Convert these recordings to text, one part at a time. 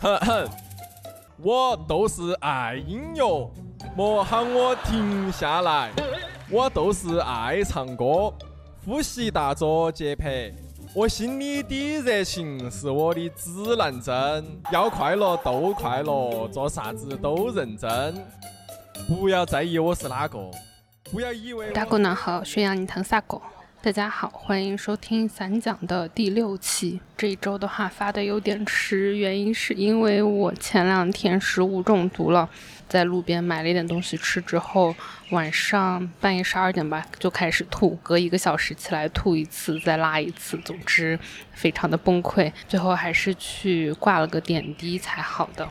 哼哼，我都是爱音乐，莫喊我停下来。我都是爱唱歌，呼吸大作节拍。我心里的热情是我的指南针。要快乐都快乐，做啥子都认真。不要在意我是哪个，不要以为。大哥呢？好，宣扬你谈啥歌？大家好，欢迎收听散讲的第六期。这一周的话发的有点迟，原因是因为我前两天食物中毒了，在路边买了一点东西吃之后，晚上半夜十二点吧就开始吐，隔一个小时起来吐一次，再拉一次，总之非常的崩溃。最后还是去挂了个点滴才好的。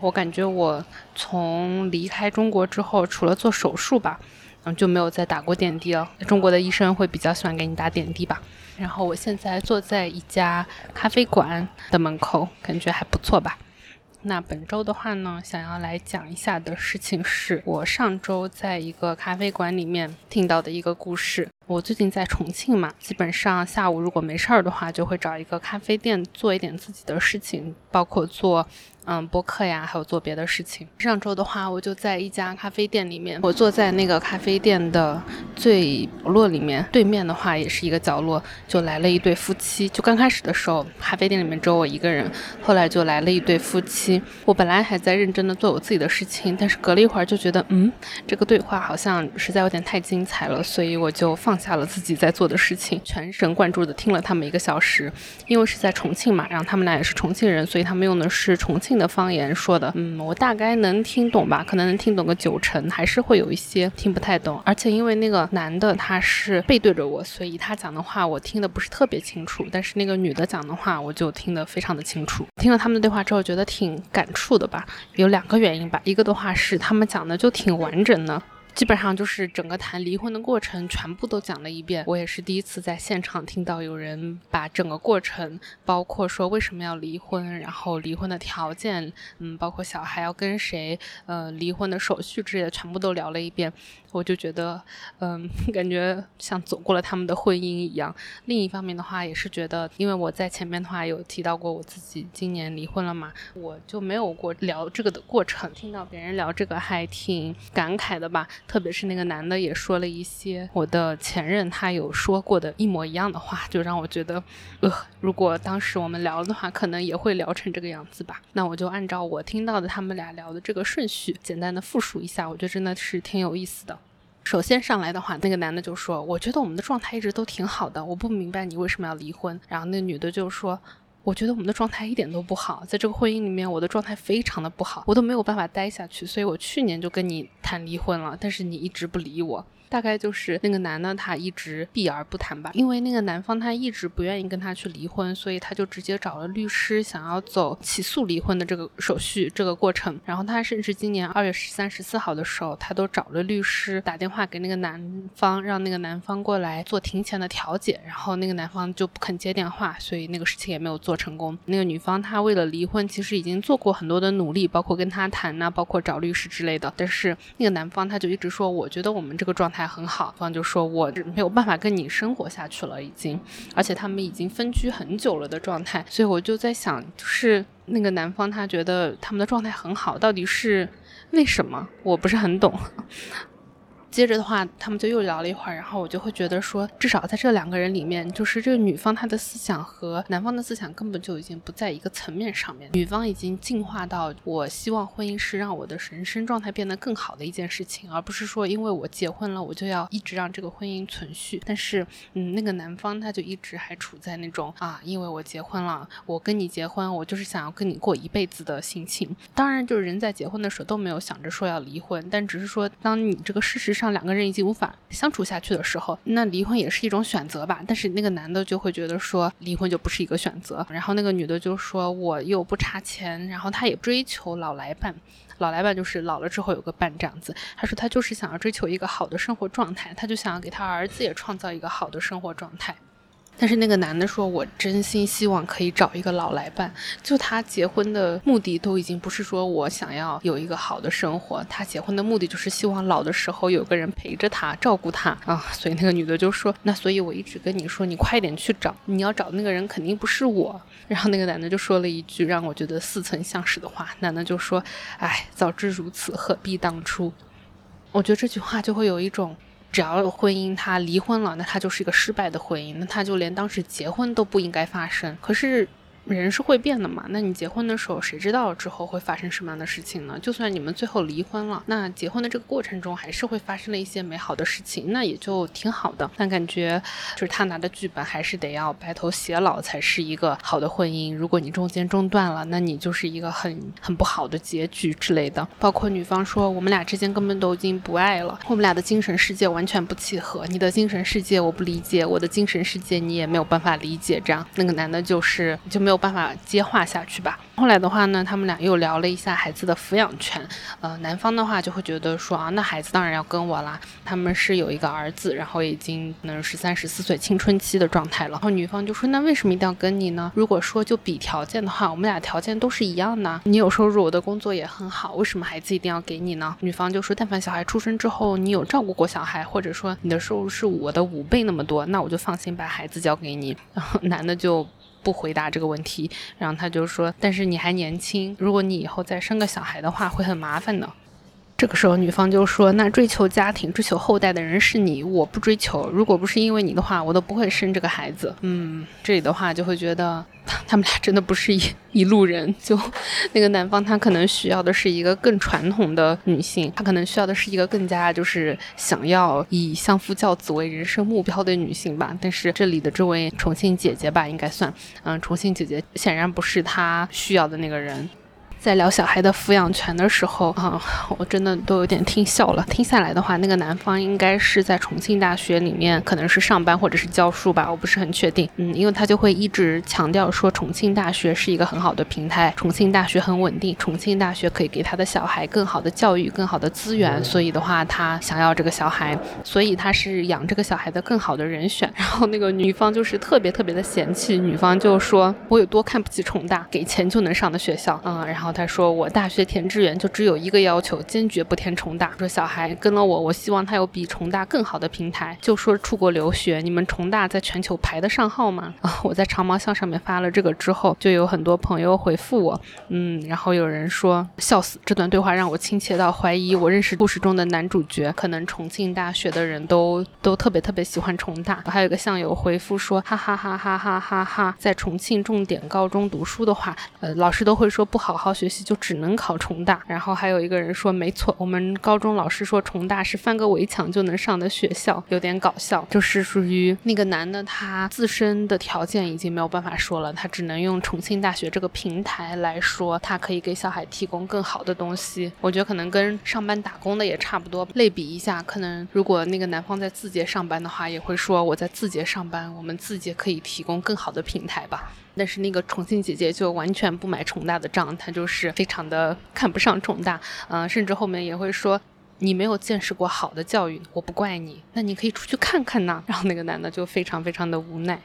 我感觉我从离开中国之后，除了做手术吧。嗯，就没有再打过点滴了。中国的医生会比较喜欢给你打点滴吧。然后我现在坐在一家咖啡馆的门口，感觉还不错吧。那本周的话呢，想要来讲一下的事情是我上周在一个咖啡馆里面听到的一个故事。我最近在重庆嘛，基本上下午如果没事儿的话，就会找一个咖啡店做一点自己的事情，包括做。嗯，播客呀，还有做别的事情。上周的话，我就在一家咖啡店里面，我坐在那个咖啡店的最角落里面，对面的话也是一个角落，就来了一对夫妻。就刚开始的时候，咖啡店里面只有我一个人，后来就来了一对夫妻。我本来还在认真的做我自己的事情，但是隔了一会儿就觉得，嗯，这个对话好像实在有点太精彩了，所以我就放放下了自己在做的事情，全神贯注的听了他们一个小时。因为是在重庆嘛，然后他们俩也是重庆人，所以他们用的是重庆。的方言说的，嗯，我大概能听懂吧，可能能听懂个九成，还是会有一些听不太懂。而且因为那个男的他是背对着我，所以他讲的话我听的不是特别清楚。但是那个女的讲的话，我就听得非常的清楚。听了他们的对话之后，觉得挺感触的吧。有两个原因吧，一个的话是他们讲的就挺完整的。基本上就是整个谈离婚的过程全部都讲了一遍。我也是第一次在现场听到有人把整个过程，包括说为什么要离婚，然后离婚的条件，嗯，包括小孩要跟谁，呃，离婚的手续之类的，全部都聊了一遍。我就觉得，嗯，感觉像走过了他们的婚姻一样。另一方面的话，也是觉得，因为我在前面的话有提到过我自己今年离婚了嘛，我就没有过聊这个的过程。听到别人聊这个，还挺感慨的吧。特别是那个男的也说了一些我的前任他有说过的一模一样的话，就让我觉得，呃，如果当时我们聊的话，可能也会聊成这个样子吧。那我就按照我听到的他们俩聊的这个顺序，简单的复述一下，我觉得真的是挺有意思的。首先上来的话，那个男的就说：“我觉得我们的状态一直都挺好的，我不明白你为什么要离婚。”然后那女的就说：“我觉得我们的状态一点都不好，在这个婚姻里面，我的状态非常的不好，我都没有办法待下去，所以我去年就跟你谈离婚了，但是你一直不理我。”大概就是那个男的，他一直避而不谈吧，因为那个男方他一直不愿意跟他去离婚，所以他就直接找了律师，想要走起诉离婚的这个手续这个过程。然后他甚至今年二月十三、十四号的时候，他都找了律师打电话给那个男方，让那个男方过来做庭前的调解。然后那个男方就不肯接电话，所以那个事情也没有做成功。那个女方她为了离婚，其实已经做过很多的努力，包括跟他谈呐，包括找律师之类的。但是那个男方他就一直说，我觉得我们这个状态。还很好，方就说我没有办法跟你生活下去了，已经，而且他们已经分居很久了的状态，所以我就在想，就是那个男方他觉得他们的状态很好，到底是为什么？我不是很懂。接着的话，他们就又聊了一会儿，然后我就会觉得说，至少在这两个人里面，就是这个女方她的思想和男方的思想根本就已经不在一个层面上面。女方已经进化到，我希望婚姻是让我的人生状态变得更好的一件事情，而不是说因为我结婚了，我就要一直让这个婚姻存续。但是，嗯，那个男方他就一直还处在那种啊，因为我结婚了，我跟你结婚，我就是想要跟你过一辈子的心情。当然，就是人在结婚的时候都没有想着说要离婚，但只是说，当你这个事实上。像两个人已经无法相处下去的时候，那离婚也是一种选择吧。但是那个男的就会觉得说，离婚就不是一个选择。然后那个女的就说，我又不差钱，然后他也追求老来伴，老来伴就是老了之后有个伴这样子。他说他就是想要追求一个好的生活状态，他就想要给他儿子也创造一个好的生活状态。但是那个男的说：“我真心希望可以找一个老来伴。”就他结婚的目的都已经不是说我想要有一个好的生活，他结婚的目的就是希望老的时候有个人陪着他，照顾他啊。所以那个女的就说：“那所以我一直跟你说，你快点去找，你要找那个人肯定不是我。”然后那个男的就说了一句让我觉得似曾相识的话，男的就说：“哎，早知如此，何必当初？”我觉得这句话就会有一种。只要婚姻他离婚了，那他就是一个失败的婚姻，那他就连当时结婚都不应该发生。可是。人是会变的嘛？那你结婚的时候，谁知道之后会发生什么样的事情呢？就算你们最后离婚了，那结婚的这个过程中还是会发生了一些美好的事情，那也就挺好的。但感觉就是他拿的剧本还是得要白头偕老才是一个好的婚姻。如果你中间中断了，那你就是一个很很不好的结局之类的。包括女方说我们俩之间根本都已经不爱了，我们俩的精神世界完全不契合。你的精神世界我不理解，我的精神世界你也没有办法理解。这样那个男的就是就没有。没有办法接话下去吧。后来的话呢，他们俩又聊了一下孩子的抚养权。呃，男方的话就会觉得说啊，那孩子当然要跟我啦。他们是有一个儿子，然后已经能十三、十四岁青春期的状态了。然后女方就说，那为什么一定要跟你呢？如果说就比条件的话，我们俩条件都是一样的。你有收入，我的工作也很好，为什么孩子一定要给你呢？女方就说，但凡小孩出生之后，你有照顾过小孩，或者说你的收入是我的五倍那么多，那我就放心把孩子交给你。然 后男的就。不回答这个问题，然后他就说：“但是你还年轻，如果你以后再生个小孩的话，会很麻烦的。”这个时候，女方就说：“那追求家庭、追求后代的人是你，我不追求。如果不是因为你的话，我都不会生这个孩子。”嗯，这里的话就会觉得他们俩真的不是一一路人。就那个男方，他可能需要的是一个更传统的女性，他可能需要的是一个更加就是想要以相夫教子为人生目标的女性吧。但是这里的这位重庆姐姐吧，应该算，嗯，重庆姐姐显然不是他需要的那个人。在聊小孩的抚养权的时候啊，我真的都有点听笑了。听下来的话，那个男方应该是在重庆大学里面，可能是上班或者是教书吧，我不是很确定。嗯，因为他就会一直强调说，重庆大学是一个很好的平台，重庆大学很稳定，重庆大学可以给他的小孩更好的教育、更好的资源，所以的话，他想要这个小孩，所以他是养这个小孩的更好的人选。然后那个女方就是特别特别的嫌弃，女方就说我有多看不起重大，给钱就能上的学校，嗯，然后。他说：“我大学填志愿就只有一个要求，坚决不填重大。说小孩跟了我，我希望他有比重大更好的平台。就说出国留学，你们重大在全球排得上号吗？啊！我在长毛象上面发了这个之后，就有很多朋友回复我，嗯，然后有人说笑死，这段对话让我亲切到怀疑我认识故事中的男主角。可能重庆大学的人都都特别特别喜欢重大。还有个校友回复说，哈哈哈哈哈哈哈，在重庆重点高中读书的话，呃，老师都会说不好好学。”学习就只能考重大，然后还有一个人说没错，我们高中老师说重大是翻个围墙就能上的学校，有点搞笑，就是属于那个男的他自身的条件已经没有办法说了，他只能用重庆大学这个平台来说，他可以给小孩提供更好的东西。我觉得可能跟上班打工的也差不多，类比一下，可能如果那个男方在字节上班的话，也会说我在字节上班，我们字节可以提供更好的平台吧。但是那个重庆姐姐就完全不买重大的账，她就是非常的看不上重大，嗯，甚至后面也会说你没有见识过好的教育，我不怪你，那你可以出去看看呐。然后那个男的就非常非常的无奈。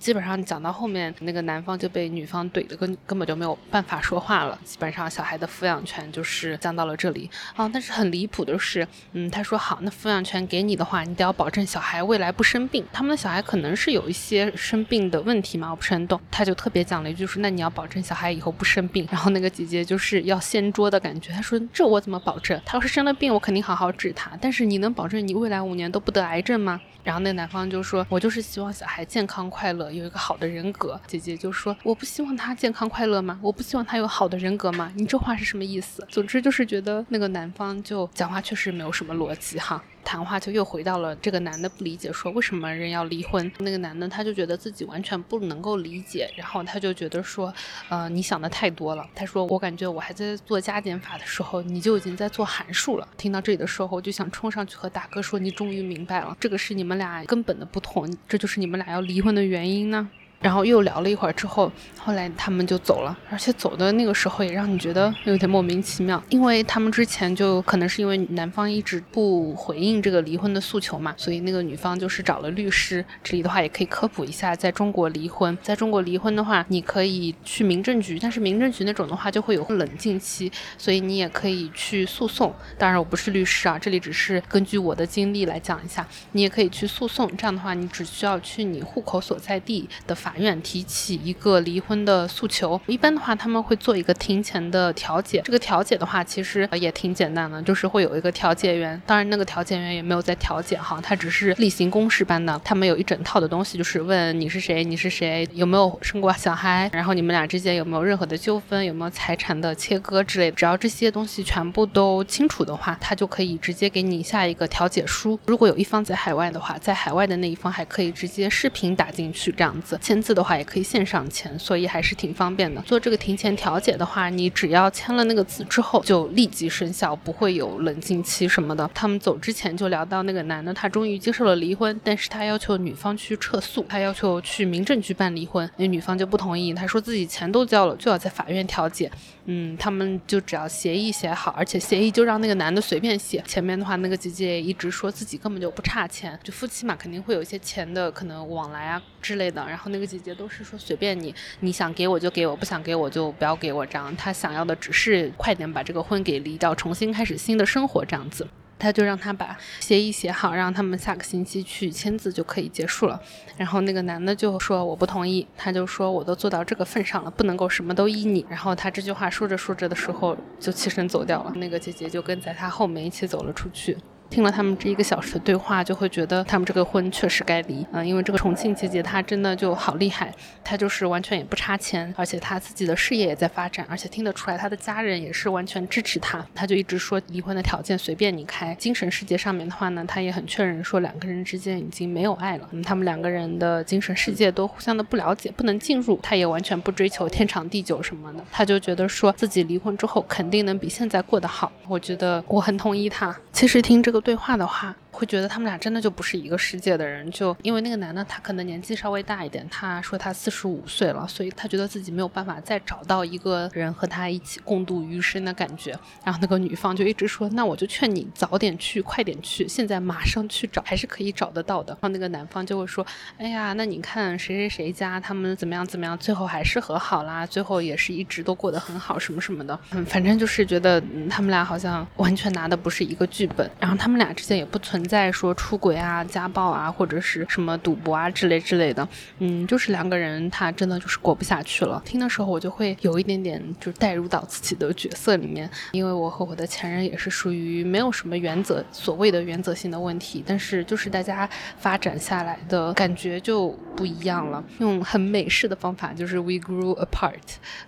基本上讲到后面，那个男方就被女方怼的根根本就没有办法说话了。基本上小孩的抚养权就是降到了这里啊。但是很离谱的是，嗯，他说好，那抚养权给你的话，你得要保证小孩未来不生病。他们的小孩可能是有一些生病的问题嘛，我不是很懂。他就特别讲了一句说，那你要保证小孩以后不生病。然后那个姐姐就是要掀桌的感觉，她说这我怎么保证？他要是生了病，我肯定好好治他。但是你能保证你未来五年都不得癌症吗？然后那男方就说：“我就是希望小孩健康快乐，有一个好的人格。”姐姐就说：“我不希望他健康快乐吗？我不希望他有好的人格吗？你这话是什么意思？”总之就是觉得那个男方就讲话确实没有什么逻辑哈。谈话就又回到了这个男的不理解，说为什么人要离婚？那个男的他就觉得自己完全不能够理解，然后他就觉得说，呃，你想的太多了。他说，我感觉我还在做加减法的时候，你就已经在做函数了。听到这里的时候，我就想冲上去和大哥说，你终于明白了，这个是你们俩根本的不同，这就是你们俩要离婚的原因呢。然后又聊了一会儿之后，后来他们就走了，而且走的那个时候也让你觉得有点莫名其妙，因为他们之前就可能是因为男方一直不回应这个离婚的诉求嘛，所以那个女方就是找了律师。这里的话也可以科普一下，在中国离婚，在中国离婚的话，你可以去民政局，但是民政局那种的话就会有冷静期，所以你也可以去诉讼。当然我不是律师啊，这里只是根据我的经历来讲一下，你也可以去诉讼。这样的话，你只需要去你户口所在地的法。法院提起一个离婚的诉求，一般的话他们会做一个庭前的调解。这个调解的话，其实也挺简单的，就是会有一个调解员。当然，那个调解员也没有在调解哈，他只是例行公事般的。他们有一整套的东西，就是问你是谁，你是谁，有没有生过小孩，然后你们俩之间有没有任何的纠纷，有没有财产的切割之类的。只要这些东西全部都清楚的话，他就可以直接给你下一个调解书。如果有一方在海外的话，在海外的那一方还可以直接视频打进去，这样子字的话也可以线上签，所以还是挺方便的。做这个庭前调解的话，你只要签了那个字之后，就立即生效，不会有冷静期什么的。他们走之前就聊到那个男的，他终于接受了离婚，但是他要求女方去撤诉，他要求去民政局办离婚，那女方就不同意，他说自己钱都交了，就要在法院调解。嗯，他们就只要协议写好，而且协议就让那个男的随便写。前面的话，那个姐姐也一直说自己根本就不差钱，就夫妻嘛，肯定会有一些钱的可能往来啊之类的。然后那个姐姐都是说随便你，你想给我就给我，不想给我就不要给我这样。她想要的只是快点把这个婚给离掉，重新开始新的生活这样子。他就让他把协议写好，让他们下个星期去签字就可以结束了。然后那个男的就说我不同意，他就说我都做到这个份上了，不能够什么都依你。然后他这句话说着说着的时候就起身走掉了，那个姐姐就跟在他后面一起走了出去。听了他们这一个小时的对话，就会觉得他们这个婚确实该离。嗯，因为这个重庆姐姐她真的就好厉害，她就是完全也不差钱，而且她自己的事业也在发展，而且听得出来她的家人也是完全支持她。她就一直说离婚的条件随便你开。精神世界上面的话呢，她也很确认说两个人之间已经没有爱了。嗯，他们两个人的精神世界都互相的不了解，不能进入。她也完全不追求天长地久什么的，她就觉得说自己离婚之后肯定能比现在过得好。我觉得我很同意她。其实听这个。对话的话。会觉得他们俩真的就不是一个世界的人，就因为那个男的他可能年纪稍微大一点，他说他四十五岁了，所以他觉得自己没有办法再找到一个人和他一起共度余生的感觉。然后那个女方就一直说，那我就劝你早点去，快点去，现在马上去找，还是可以找得到的。然后那个男方就会说，哎呀，那你看谁谁谁家他们怎么样怎么样，最后还是和好啦，最后也是一直都过得很好什么什么的。嗯，反正就是觉得他们俩好像完全拿的不是一个剧本，然后他们俩之间也不存。存在说出轨啊、家暴啊，或者是什么赌博啊之类之类的，嗯，就是两个人他真的就是过不下去了。听的时候我就会有一点点就带入到自己的角色里面，因为我和我的前任也是属于没有什么原则，所谓的原则性的问题，但是就是大家发展下来的感觉就不一样了。用很美式的方法就是 we grew apart，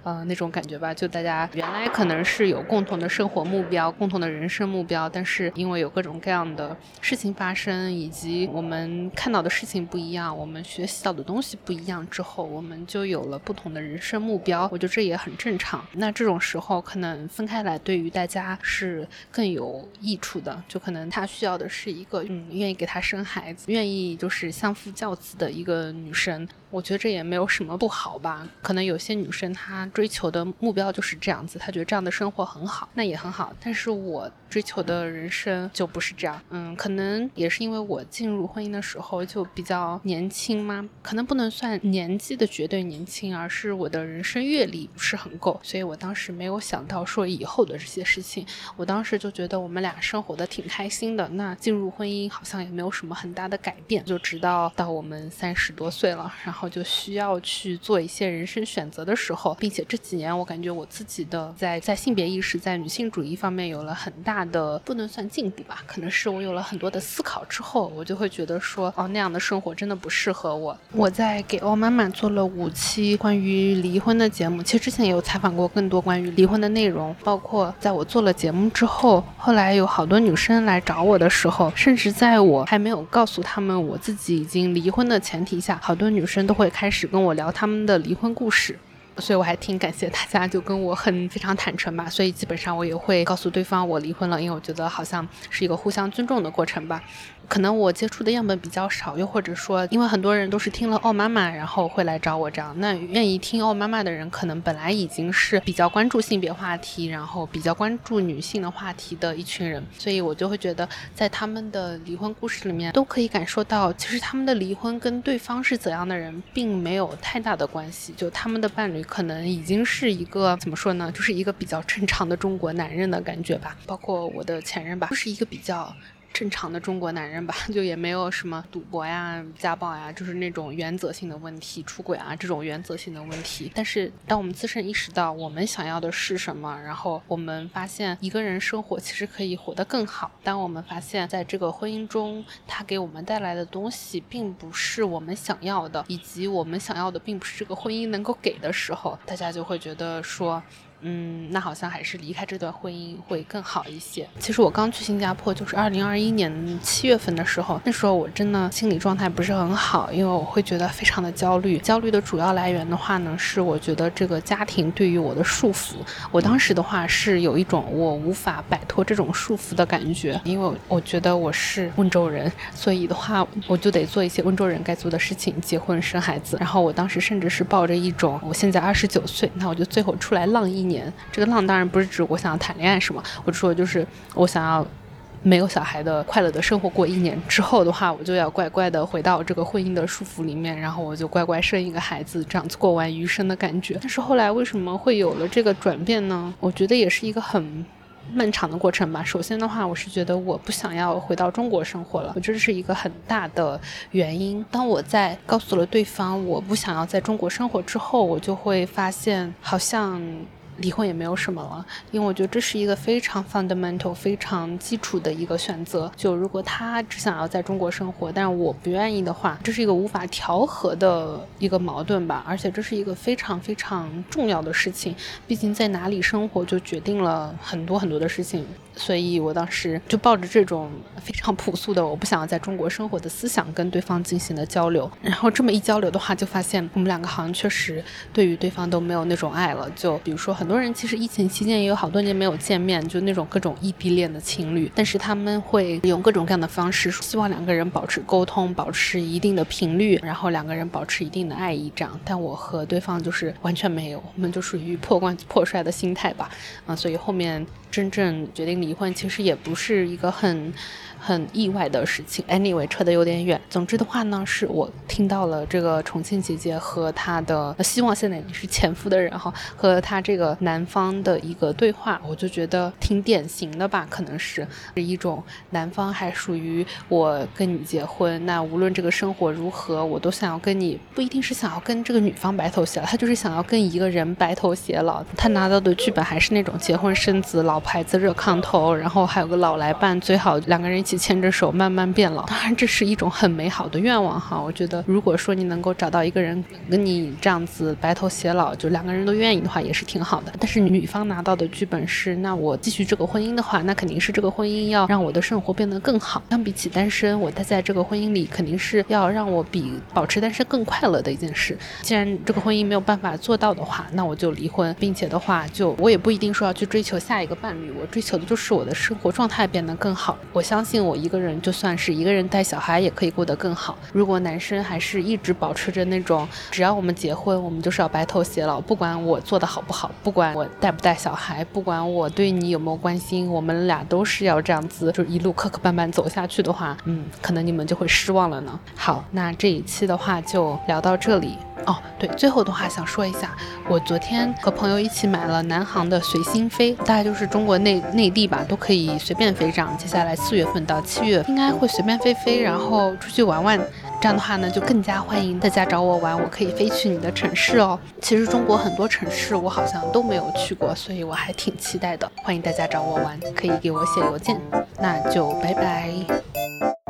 呃，那种感觉吧，就大家原来可能是有共同的生活目标、共同的人生目标，但是因为有各种各样的。事情发生，以及我们看到的事情不一样，我们学习到的东西不一样之后，我们就有了不同的人生目标。我觉得这也很正常。那这种时候，可能分开来对于大家是更有益处的。就可能他需要的是一个，嗯，愿意给他生孩子，愿意就是相夫教子的一个女生。我觉得这也没有什么不好吧。可能有些女生她追求的目标就是这样子，她觉得这样的生活很好，那也很好。但是我追求的人生就不是这样。嗯，可能也是因为我进入婚姻的时候就比较年轻嘛，可能不能算年纪的绝对年轻，而是我的人生阅历不是很够，所以我当时没有想到说以后的这些事情。我当时就觉得我们俩生活的挺开心的，那进入婚姻好像也没有什么很大的改变。就直到到我们三十多岁了，然后。后就需要去做一些人生选择的时候，并且这几年我感觉我自己的在在性别意识、在女性主义方面有了很大的不能算进步吧，可能是我有了很多的思考之后，我就会觉得说，哦，那样的生活真的不适合我。我在给欧妈妈做了五期关于离婚的节目，其实之前也有采访过更多关于离婚的内容，包括在我做了节目之后，后来有好多女生来找我的时候，甚至在我还没有告诉他们我自己已经离婚的前提下，好多女生都。会开始跟我聊他们的离婚故事。所以我还挺感谢大家，就跟我很非常坦诚吧。所以基本上我也会告诉对方我离婚了，因为我觉得好像是一个互相尊重的过程吧。可能我接触的样本比较少，又或者说，因为很多人都是听了奥妈妈，然后会来找我这样。那愿意听奥妈妈的人，可能本来已经是比较关注性别话题，然后比较关注女性的话题的一群人，所以我就会觉得，在他们的离婚故事里面，都可以感受到，其实他们的离婚跟对方是怎样的人，并没有太大的关系。就他们的伴侣可能已经是一个怎么说呢，就是一个比较正常的中国男人的感觉吧。包括我的前任吧，就是一个比较。正常的中国男人吧，就也没有什么赌博呀、家暴呀，就是那种原则性的问题，出轨啊这种原则性的问题。但是，当我们自身意识到我们想要的是什么，然后我们发现一个人生活其实可以活得更好。当我们发现在这个婚姻中，他给我们带来的东西并不是我们想要的，以及我们想要的并不是这个婚姻能够给的时候，大家就会觉得说。嗯，那好像还是离开这段婚姻会更好一些。其实我刚去新加坡就是二零二一年七月份的时候，那时候我真的心理状态不是很好，因为我会觉得非常的焦虑。焦虑的主要来源的话呢，是我觉得这个家庭对于我的束缚。我当时的话是有一种我无法摆脱这种束缚的感觉，因为我觉得我是温州人，所以的话我就得做一些温州人该做的事情，结婚生孩子。然后我当时甚至是抱着一种，我现在二十九岁，那我就最后出来浪一年。年，这个浪当然不是指我想要谈恋爱是吗？我说就是我想要没有小孩的快乐的生活过一年之后的话，我就要乖乖的回到这个婚姻的束缚里面，然后我就乖乖生一个孩子，这样子过完余生的感觉。但是后来为什么会有了这个转变呢？我觉得也是一个很。漫长的过程吧。首先的话，我是觉得我不想要回到中国生活了，这是一个很大的原因。当我在告诉了对方我不想要在中国生活之后，我就会发现好像。离婚也没有什么了，因为我觉得这是一个非常 fundamental、非常基础的一个选择。就如果他只想要在中国生活，但是我不愿意的话，这是一个无法调和的一个矛盾吧。而且这是一个非常非常重要的事情，毕竟在哪里生活就决定了很多很多的事情。所以我当时就抱着这种非常朴素的我不想要在中国生活的思想跟对方进行了交流。然后这么一交流的话，就发现我们两个好像确实对于对方都没有那种爱了。就比如说。很多人其实疫情期间也有好多年没有见面，就那种各种异地恋的情侣，但是他们会用各种各样的方式，希望两个人保持沟通，保持一定的频率，然后两个人保持一定的爱意这样。但我和对方就是完全没有，我们就属于破罐子破摔的心态吧，啊，所以后面真正决定离婚，其实也不是一个很。很意外的事情。Anyway，扯得有点远。总之的话呢，是我听到了这个重庆姐姐和她的希望现在你是前夫的人哈，和她这个男方的一个对话，我就觉得挺典型的吧，可能是是一种男方还属于我跟你结婚，那无论这个生活如何，我都想要跟你，不一定是想要跟这个女方白头偕老，他就是想要跟一个人白头偕老。他拿到的剧本还是那种结婚生子、老牌子热炕头，然后还有个老来伴，最好两个人一起。牵着手慢慢变老，当然这是一种很美好的愿望哈。我觉得如果说你能够找到一个人跟你这样子白头偕老，就两个人都愿意的话，也是挺好的。但是女方拿到的剧本是，那我继续这个婚姻的话，那肯定是这个婚姻要让我的生活变得更好。相比起单身，我待在这个婚姻里肯定是要让我比保持单身更快乐的一件事。既然这个婚姻没有办法做到的话，那我就离婚，并且的话，就我也不一定说要去追求下一个伴侣，我追求的就是我的生活状态变得更好。我相信。我一个人就算是一个人带小孩也可以过得更好。如果男生还是一直保持着那种，只要我们结婚，我们就是要白头偕老，不管我做的好不好，不管我带不带小孩，不管我对你有没有关心，我们俩都是要这样子，就是一路磕磕绊绊走下去的话，嗯，可能你们就会失望了呢。好，那这一期的话就聊到这里。哦，对，最后的话想说一下，我昨天和朋友一起买了南航的随心飞，大概就是中国内内地吧，都可以随便飞。这样，接下来四月份到到七月应该会随便飞飞，然后出去玩玩。这样的话呢，就更加欢迎大家找我玩，我可以飞去你的城市哦。其实中国很多城市我好像都没有去过，所以我还挺期待的。欢迎大家找我玩，可以给我写邮件。那就拜拜。